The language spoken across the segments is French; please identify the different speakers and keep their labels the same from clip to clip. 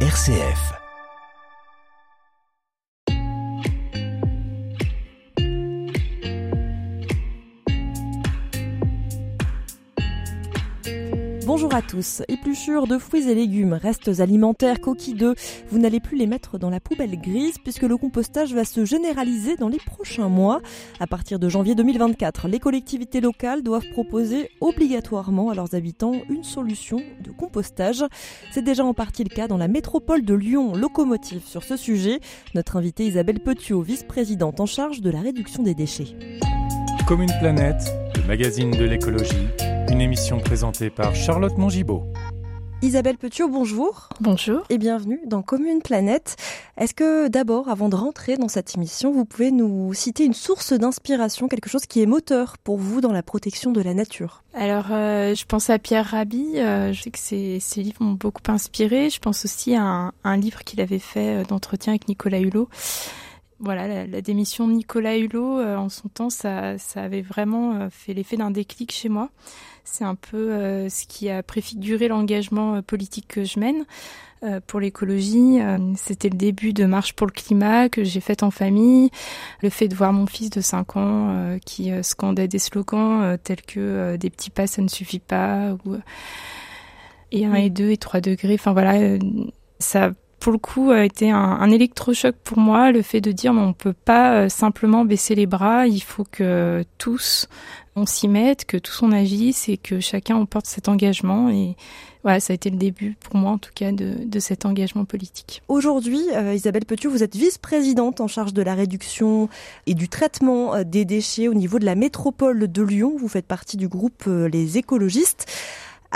Speaker 1: RCF.
Speaker 2: À tous. Épluchures de fruits et légumes, restes alimentaires, coquilles d'œufs, vous n'allez plus les mettre dans la poubelle grise puisque le compostage va se généraliser dans les prochains mois. À partir de janvier 2024, les collectivités locales doivent proposer obligatoirement à leurs habitants une solution de compostage. C'est déjà en partie le cas dans la métropole de Lyon, locomotive sur ce sujet. Notre invitée Isabelle Petiot, vice-présidente en charge de la réduction des déchets.
Speaker 3: Commune Planète, le magazine de l'écologie, une émission présentée par Charlotte Mongibaud.
Speaker 2: Isabelle Petiot, bonjour.
Speaker 4: Bonjour.
Speaker 2: Et bienvenue dans Commune Planète. Est-ce que d'abord, avant de rentrer dans cette émission, vous pouvez nous citer une source d'inspiration, quelque chose qui est moteur pour vous dans la protection de la nature?
Speaker 4: Alors, euh, je pense à Pierre Rabhi. Euh, je sais que ses, ses livres m'ont beaucoup inspiré. Je pense aussi à un, un livre qu'il avait fait euh, d'entretien avec Nicolas Hulot voilà, la, la, démission de Nicolas Hulot euh, en son temps, ça, ça avait vraiment euh, fait l'effet d'un déclic chez moi. C'est un peu euh, ce qui a préfiguré l'engagement politique que je mène pour l'écologie. C'était le début de Marche pour le climat que j'ai faite en famille. Le fait de voir mon fils de 5 ans qui scandait des slogans tels que des petits pas, ça ne suffit pas, ou et 1 et 2 et 3 degrés. Enfin voilà, ça pour le coup a été un, électrochoc pour moi, le fait de dire on peut pas euh, simplement baisser les bras, il faut que tous on s'y mette, que tous on agisse et que chacun on porte cet engagement et voilà, ça a été le début pour moi en tout cas de, de cet engagement politique.
Speaker 2: Aujourd'hui, euh, Isabelle Petiot, vous êtes vice-présidente en charge de la réduction et du traitement euh, des déchets au niveau de la métropole de Lyon. Vous faites partie du groupe euh, Les écologistes.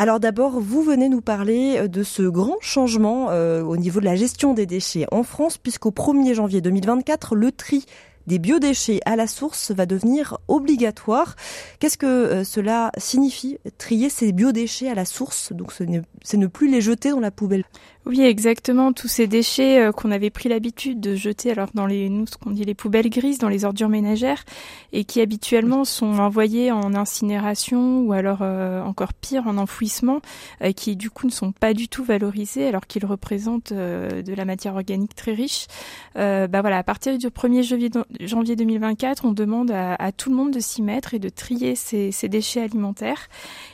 Speaker 2: Alors d'abord, vous venez nous parler de ce grand changement euh, au niveau de la gestion des déchets en France, puisqu'au 1er janvier 2024, le tri des biodéchets à la source va devenir obligatoire. Qu'est-ce que euh, cela signifie, trier ces biodéchets à la source? Donc c'est ne plus les jeter dans la poubelle.
Speaker 4: Oui, exactement. Tous ces déchets euh, qu'on avait pris l'habitude de jeter, alors dans les, nous, ce qu'on dit les poubelles grises, dans les ordures ménagères, et qui habituellement sont envoyés en incinération ou alors euh, encore pire en enfouissement, euh, qui du coup ne sont pas du tout valorisés alors qu'ils représentent euh, de la matière organique très riche. Euh, bah voilà, à partir du 1er janvier, janvier 2024, on demande à, à, tout le monde de s'y mettre et de trier ces, ces, déchets alimentaires.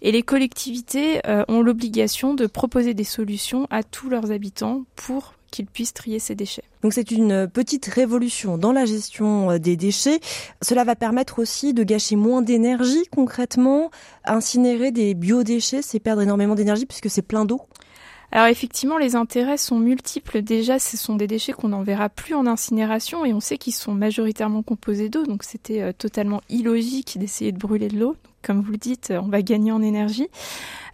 Speaker 4: Et les collectivités ont l'obligation de proposer des solutions à tous leurs habitants pour qu'ils puissent trier ces déchets.
Speaker 2: Donc c'est une petite révolution dans la gestion des déchets. Cela va permettre aussi de gâcher moins d'énergie concrètement. Incinérer des biodéchets, c'est perdre énormément d'énergie puisque c'est plein d'eau.
Speaker 4: Alors effectivement, les intérêts sont multiples. Déjà, ce sont des déchets qu'on n'en verra plus en incinération et on sait qu'ils sont majoritairement composés d'eau, donc c'était euh, totalement illogique d'essayer de brûler de l'eau. Comme vous le dites, on va gagner en énergie.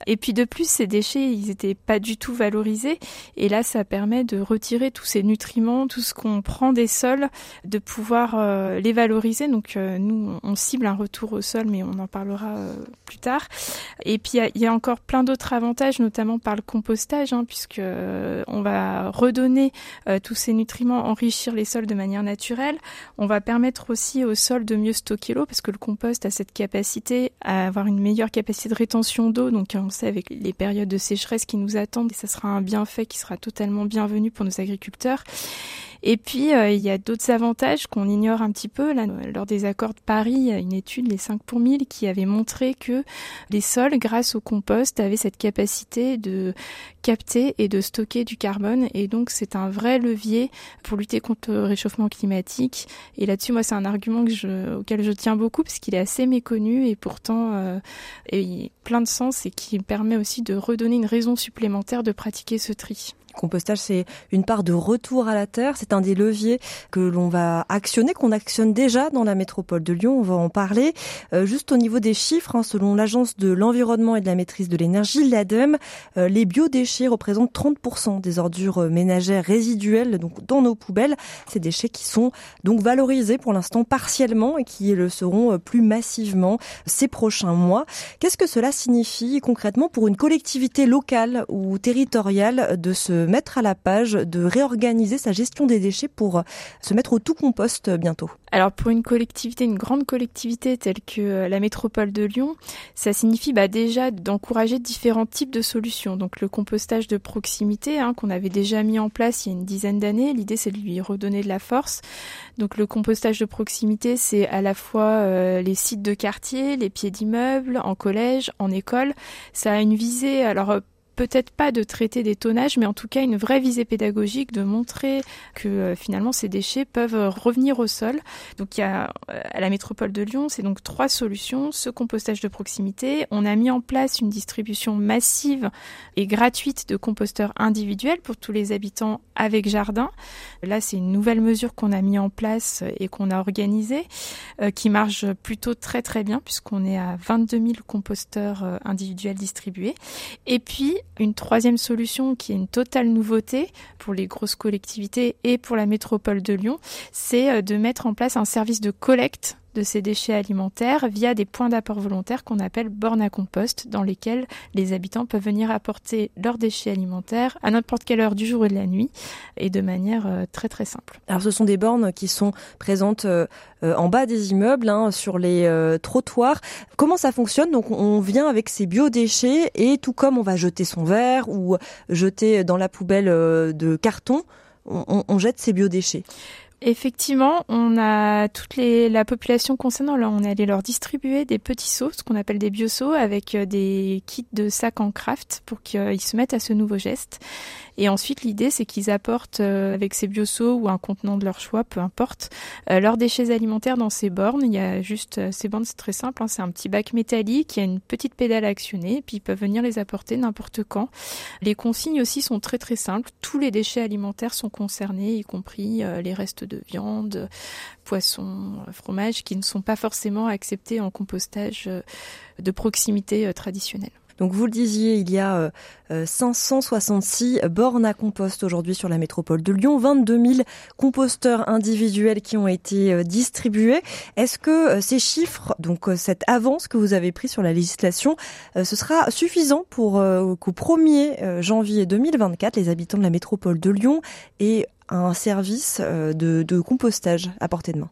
Speaker 4: Et puis de plus, ces déchets, ils n'étaient pas du tout valorisés. Et là, ça permet de retirer tous ces nutriments, tout ce qu'on prend des sols, de pouvoir euh, les valoriser. Donc euh, nous, on cible un retour au sol, mais on en parlera euh, plus tard. Et puis il y, a encore plein d'autres avantages, notamment par le compostage, hein, puisque on va redonner tous ces nutriments, enrichir les sols de manière naturelle. On va permettre aussi au sol de mieux stocker l'eau, parce que le compost a cette capacité à avoir une meilleure capacité de rétention d'eau. Donc on sait avec les périodes de sécheresse qui nous attendent, et ça sera un bienfait qui sera totalement bienvenu pour nos agriculteurs. Et puis, euh, il y a d'autres avantages qu'on ignore un petit peu. Lors des accords de Paris, il y a une étude, les 5 pour 1000, qui avait montré que les sols, grâce au compost, avaient cette capacité de capter et de stocker du carbone. Et donc, c'est un vrai levier pour lutter contre le réchauffement climatique. Et là-dessus, moi, c'est un argument auquel je tiens beaucoup, parce qu'il est assez méconnu et pourtant euh, et plein de sens et qui permet aussi de redonner une raison supplémentaire de pratiquer ce tri
Speaker 2: compostage, c'est une part de retour à la terre. C'est un des leviers que l'on va actionner, qu'on actionne déjà dans la métropole de Lyon. On va en parler. Euh, juste au niveau des chiffres, hein, selon l'Agence de l'environnement et de la maîtrise de l'énergie, l'ADEME, euh, les biodéchets représentent 30% des ordures ménagères résiduelles donc dans nos poubelles. Ces déchets qui sont donc valorisés pour l'instant partiellement et qui le seront plus massivement ces prochains mois. Qu'est-ce que cela signifie concrètement pour une collectivité locale ou territoriale de se mettre à la page, de réorganiser sa gestion des déchets pour se mettre au tout compost bientôt
Speaker 4: Alors pour une collectivité, une grande collectivité telle que la métropole de Lyon, ça signifie bah, déjà d'encourager différents types de solutions. Donc le compostage de proximité hein, qu'on avait déjà mis en place il y a une dizaine d'années, l'idée c'est de lui redonner de la force. Donc le compostage de proximité, c'est à la fois euh, les sites de quartier, les pieds d'immeubles, en collège, en école. Ça a une visée alors peut-être pas de traiter des tonnages, mais en tout cas une vraie visée pédagogique de montrer que euh, finalement ces déchets peuvent euh, revenir au sol. Donc il y a euh, à la métropole de Lyon, c'est donc trois solutions. Ce compostage de proximité, on a mis en place une distribution massive et gratuite de composteurs individuels pour tous les habitants avec jardin. Là, c'est une nouvelle mesure qu'on a mis en place et qu'on a organisée, qui marche plutôt très très bien puisqu'on est à 22 000 composteurs individuels distribués. Et puis une troisième solution qui est une totale nouveauté pour les grosses collectivités et pour la métropole de Lyon, c'est euh, de mettre en place un service de collecte de ces déchets alimentaires via des points d'apport volontaires qu'on appelle bornes à compost, dans lesquels les habitants peuvent venir apporter leurs déchets alimentaires à n'importe quelle heure du jour et de la nuit et de manière euh, très très simple.
Speaker 2: Alors ce sont des bornes qui sont présentes euh, euh, en bas des immeubles, hein, sur les trottoirs. Comment ça fonctionne? Donc on vient avec ses biodéchets et tout comme on va jeter son verre ou jeter dans la poubelle de carton, on, on jette ses biodéchets.
Speaker 4: Effectivement, on a toute les, la population concernant, là, on est allé leur distribuer des petits seaux, ce qu'on appelle des bioseaux, avec euh, des kits de sacs en craft pour qu'ils se mettent à ce nouveau geste. Et ensuite, l'idée, c'est qu'ils apportent euh, avec ces bioseaux ou un contenant de leur choix, peu importe, euh, leurs déchets alimentaires dans ces bornes. Il y a juste ces bornes, c'est très simple, hein, c'est un petit bac métallique, il y a une petite pédale à actionner, puis ils peuvent venir les apporter n'importe quand. Les consignes aussi sont très très simples. Tous les déchets alimentaires sont concernés, y compris les restes de viande, poisson, fromage, qui ne sont pas forcément acceptés en compostage euh, de proximité euh, traditionnel.
Speaker 2: Donc vous le disiez, il y a 566 euh, bornes à compost aujourd'hui sur la métropole de Lyon, 22 000 composteurs individuels qui ont été distribués. Est-ce que ces chiffres, donc cette avance que vous avez prise sur la législation, ce sera suffisant pour qu'au 1er janvier 2024, les habitants de la métropole de Lyon aient un service euh, de, compostage à portée de main.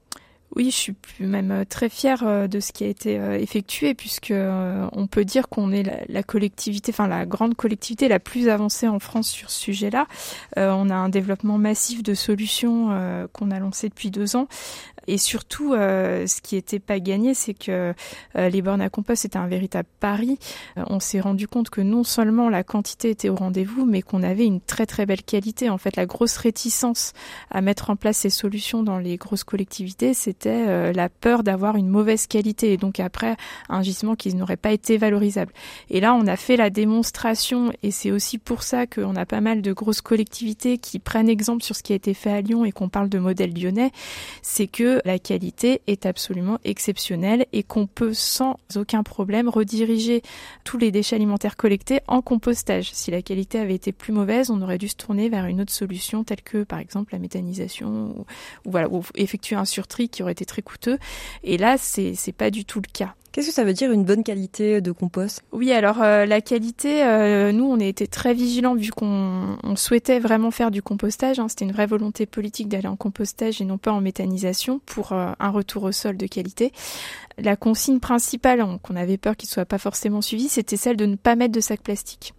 Speaker 4: Oui, je suis même euh, très fière euh, de ce qui a été effectué puisque on peut dire qu'on est la, collectivité, enfin la grande collectivité la plus avancée en France sur ce sujet-là. on a un développement massif de solutions qu'on a lancé depuis deux ans et surtout, euh, ce qui n'était pas gagné, c'est que euh, les bornes à compost c'était un véritable pari. Euh, on s'est rendu compte que non seulement la quantité était au rendez-vous, mais qu'on avait une très très belle qualité. En fait, la grosse réticence à mettre en place ces solutions dans les grosses collectivités, c'était la peur d'avoir une mauvaise qualité et donc après un gisement qui n'aurait pas été valorisable. Et là, on a fait la démonstration et c'est aussi pour ça qu'on a pas mal de grosses collectivités qui prennent exemple sur ce qui a été fait à Lyon et qu'on parle de modèle lyonnais, c'est que la qualité est absolument exceptionnelle et qu'on peut sans aucun problème rediriger tous les déchets alimentaires collectés en compostage. Si la qualité avait été plus mauvaise, on aurait dû se tourner vers une autre solution telle que par exemple la méthanisation ou, effectuer un surtri qui aurait été très coûteux. Et là, c'est pas du tout le cas.
Speaker 2: Qu'est-ce que ça veut dire une bonne qualité de compost?
Speaker 4: Oui, alors euh, la qualité, euh, nous on a été très vigilants vu qu'on souhaitait vraiment faire du compostage. Hein. C'était une vraie volonté politique d'aller en compostage et non pas en méthanisation pour euh, un retour au sol de qualité. La consigne principale, qu'on avait peur qu'il soit pas forcément suivi, c'était celle de ne pas mettre de sac plastique.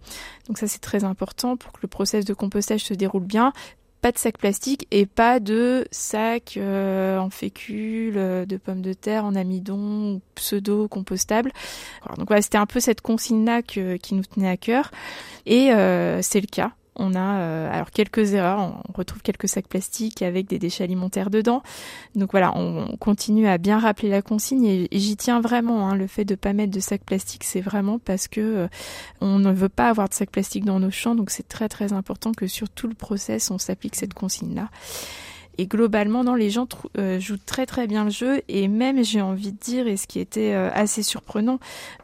Speaker 4: Donc ça c'est très important pour que le process de compostage se déroule bien pas de sac plastique et pas de sac euh, en fécule, euh, de pommes de terre en amidon, pseudo compostable. donc voilà, c'était un peu cette consigne là qui nous tenait à cœur et euh, c'est le cas. On a euh, alors quelques erreurs, on retrouve quelques sacs plastiques avec des déchets alimentaires dedans. Donc voilà, on, continue à bien rappeler la consigne et, j'y tiens vraiment. Hein, le fait de pas mettre de sacs plastiques, c'est vraiment parce que euh, on ne veut pas avoir de sacs plastiques dans nos champs. Donc c'est très très important que sur tout le process, on s'applique cette consigne là. Et globalement, non, les gens euh, jouent très très bien le jeu et même, j'ai envie de dire, et ce qui était euh, assez surprenant,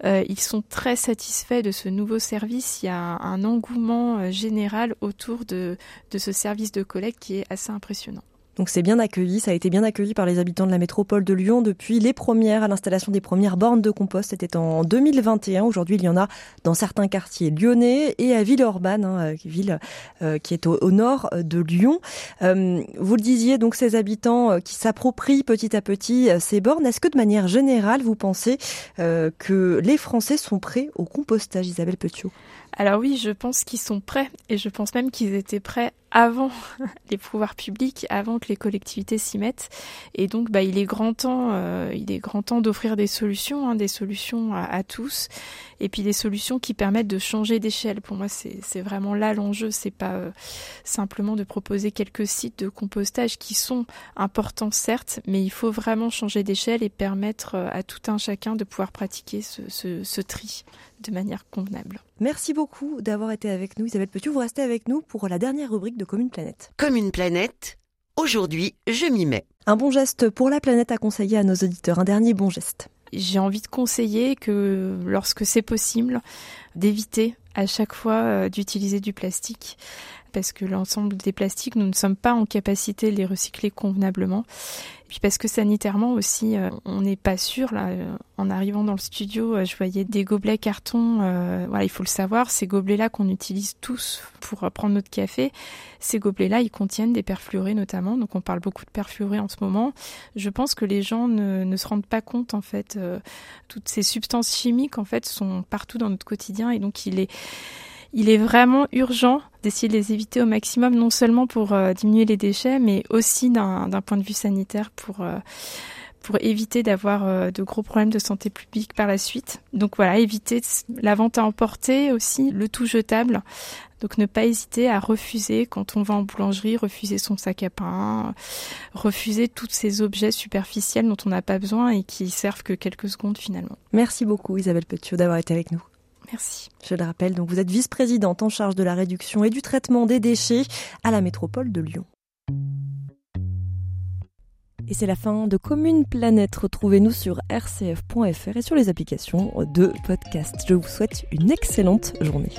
Speaker 4: euh, ils sont très satisfaits de ce nouveau service. Il y a un, engouement général autour de, de ce service de collecte qui est assez impressionnant.
Speaker 2: Donc c'est bien accueilli, ça a été bien accueilli par les habitants de la métropole de Lyon depuis les premières à l'installation des premières bornes de compost. C'était en 2021. Aujourd'hui, il y en a dans certains quartiers lyonnais et à Villeurbanne, hein, euh, ville euh, qui est au, nord de Lyon. Euh, vous le disiez, donc ces habitants qui s'approprient petit à petit ces bornes. Est-ce que de manière générale, vous pensez que les Français sont prêts au compostage, Isabelle Petiot?
Speaker 4: Alors oui, je pense qu'ils sont prêts et je pense même qu'ils étaient prêts avant les pouvoirs publics, avant que les collectivités s'y mettent. Et donc, bah, il est grand temps, euh, il est grand temps d'offrir des solutions, hein, des solutions à, tous, et puis des solutions qui permettent de changer d'échelle. Pour moi, c'est vraiment là l'enjeu. C'est pas euh, simplement de proposer quelques sites de compostage qui sont importants certes, mais il faut vraiment changer d'échelle et permettre euh, à tout un chacun de pouvoir pratiquer ce, ce, ce tri de manière convenable.
Speaker 2: Merci beaucoup d'avoir été avec nous, Isabelle Petit. Vous restez avec nous pour la dernière rubrique de Commune Planète.
Speaker 1: Commune Planète, aujourd'hui, je m'y mets.
Speaker 2: Un bon geste pour la planète à conseiller à nos auditeurs. Un dernier bon geste.
Speaker 4: J'ai envie de conseiller que lorsque c'est possible, d'éviter à chaque fois euh, d'utiliser du plastique parce que l'ensemble des plastiques, nous ne sommes pas en capacité de les recycler convenablement. Et puis parce que sanitairement aussi, euh, on n'est pas sûr. Là, euh, en arrivant dans le studio, je voyais des gobelets carton. voilà, il faut le savoir, ces gobelets-là qu'on utilise tous pour prendre notre café, ces gobelets-là, ils contiennent des perfluorés notamment. Donc on parle beaucoup de perfluorés en ce moment. Je pense que les gens ne, se rendent pas compte en fait. toutes ces substances chimiques en fait sont partout dans notre et donc il est il est vraiment urgent d'essayer de les éviter au maximum, non seulement pour euh, diminuer les déchets, mais aussi d'un point de vue sanitaire pour euh, pour éviter d'avoir euh, de gros problèmes de santé publique par la suite. Donc voilà, éviter la vente à emporter aussi, le tout jetable. Donc ne pas hésiter à refuser quand on va en boulangerie, refuser son sac à pain, refuser tous ces objets superficiels dont on n'a pas besoin et qui servent que quelques secondes finalement.
Speaker 2: Merci beaucoup Isabelle Petiot d'avoir été avec nous.
Speaker 4: Merci.
Speaker 2: Je le rappelle, donc vous êtes vice-présidente en charge de la réduction et du traitement des déchets à la métropole de Lyon. Et c'est la fin de Commune Planète. Retrouvez-nous sur rcf.fr et sur les applications de podcast. Je vous souhaite une excellente journée.